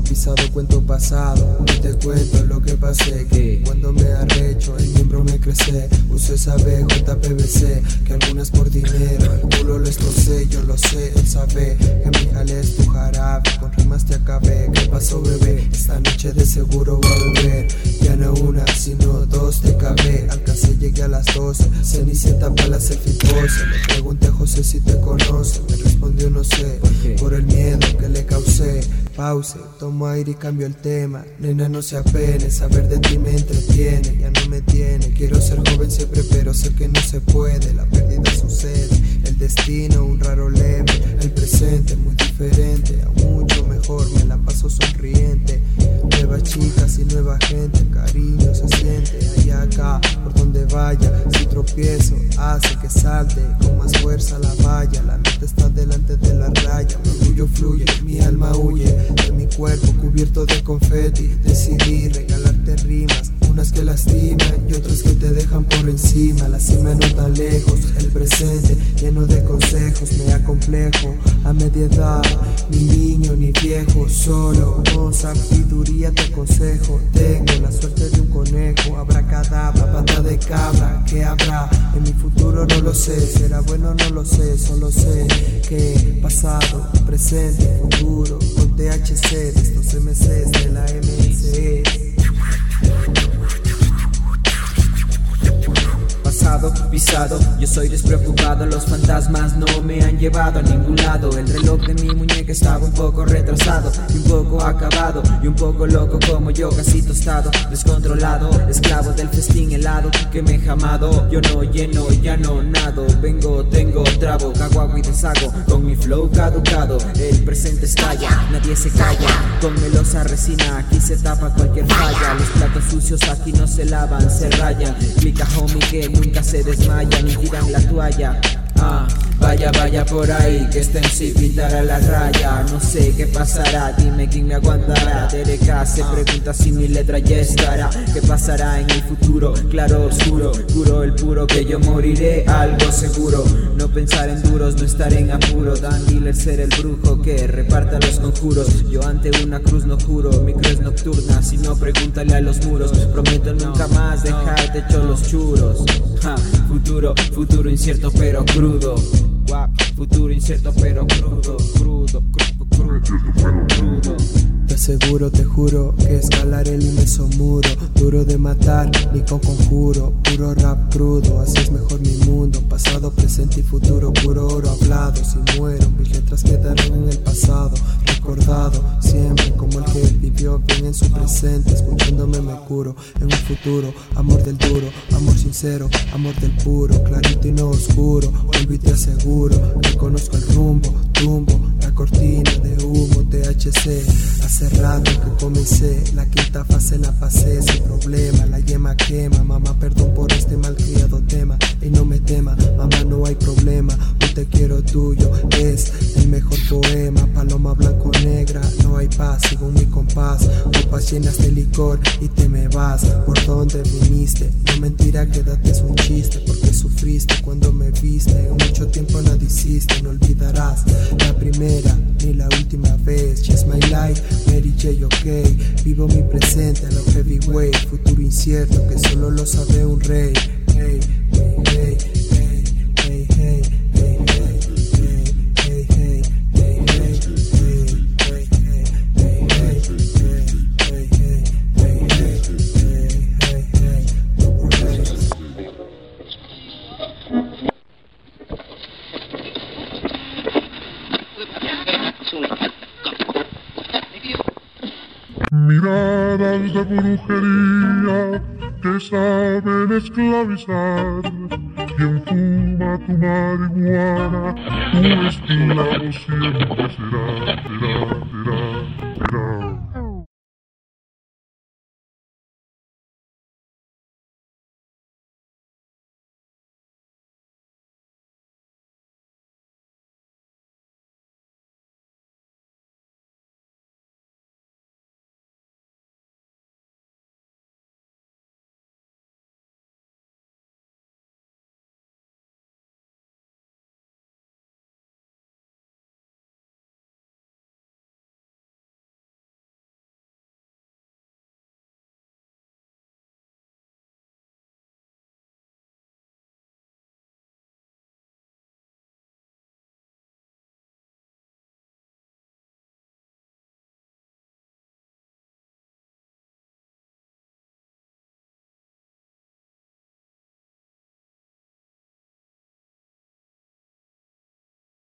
Pasado, pisado, cuento pasado. Y te cuento lo que pasé. Que cuando me arrecho, el miembro me crece. Uso esa BJPVC, que algunas por dinero. El culo lo estrocé, yo lo sé, él sabe. Que mi jale es tu jarabe. Con rimas te acabé. Esta noche de seguro voy a beber. Ya no una, sino dos te cabé. Alcancé, llegué a las 12. Cenicienta para la selfie pose. Le pregunté a José si te conoce. Me respondió no sé. Por el miedo que le causé. Pause, tomo aire y cambio el tema. Nena, no se apene, saber de ti me entretiene. Ya no me tiene, quiero ser joven siempre, pero sé que no se puede. La pérdida sucede, el destino, un raro leve. El presente, muy diferente, me la paso sonriente. Nuevas chicas y nueva gente, cariño se siente allá acá, por donde vaya. Si tropiezo, hace que salte con más fuerza la valla. La mente está delante de la raya, mi orgullo fluye, mi alma huye de mi cuerpo cubierto de confeti. Decidí regalarte rimas, unas que lastiman y otras que te dejan por encima. La cima no tan lejos, el presente lleno de consejos, me acomplejo a media edad, ni niño ni viejo, solo con sabiduría te aconsejo. Tengo la suerte de un conejo, habrá cadabra, pata de cabra, ¿qué habrá? En mi futuro no lo sé, será bueno no lo sé, solo sé que pasado, presente, futuro, con THC de estos MCs de la MSE. Pasado, pisado, yo soy despreocupado, los fantasmas no me han llevado a ningún lado. El reloj de mi muñeca estaba un poco retrasado y un poco acabado y un poco loco como yo, casi tostado, descontrolado, esclavo del festín helado que me he jamado. Yo no lleno, ya no nado, vengo, tengo trabo, cago agua y deshago con mi flow caducado. El presente estalla, nadie se calla, con melosa resina aquí se tapa cualquier falla. Los platos sucios aquí no se lavan, se rayan. Clica homie que se desmayan y tiran la toalla. Ah, vaya, vaya por ahí, que estén sin pintar a la raya. No sé qué pasará, dime quién me aguantará. Dereka se pregunta si mi letra ya estará. ¿Qué pasará en el futuro? Claro, oscuro, juro el puro que yo moriré, algo seguro. No pensar en duros, no estar en apuro. Dan Dealer ser el brujo que reparta los conjuros. Yo ante una cruz no juro, mi cruz nocturna. Si no, pregúntale a los muros. Prometo nunca más dejarte hecho los churos. Futuro, futuro incierto pero crudo. Futuro incierto pero crudo, crudo, crudo. Te aseguro, te juro que escalar el inmenso muro, duro de matar, ni con conjuro, puro rap crudo, así es mejor mi mundo, pasado, presente y futuro, puro oro hablado, si muero, mis letras quedarán en el pasado, recordado, siempre como el que vivió bien en su presente, escuchándome me curo, en un futuro, amor del duro, amor sincero, amor del puro, clarito y no oscuro, vuelvo y te aseguro, reconozco el rumbo, hace rato que comencé, la quinta fase la pasé sin problema, la yema quema, mamá perdón por este malcriado tema, y no me tema, mamá no hay problema, un te quiero tuyo, es el mejor poema, paloma blanco negra, no hay paz, según mi compás, copas llenas de licor y te me vas, por donde viniste, no mentira quédate es un chiste, porque sufriste cuando me viste, mucho tiempo nada hiciste, no olvidarás la primera ni la última vez, she's my life, Mary J, ok, vivo mi presente a lo heavyweight, futuro incierto que solo lo sabe un rey, hey, hey, hey, Miradas de brujería que saben esclavizar. Quien fuma tu marihuana, tu esclavo siempre será, será, será, será.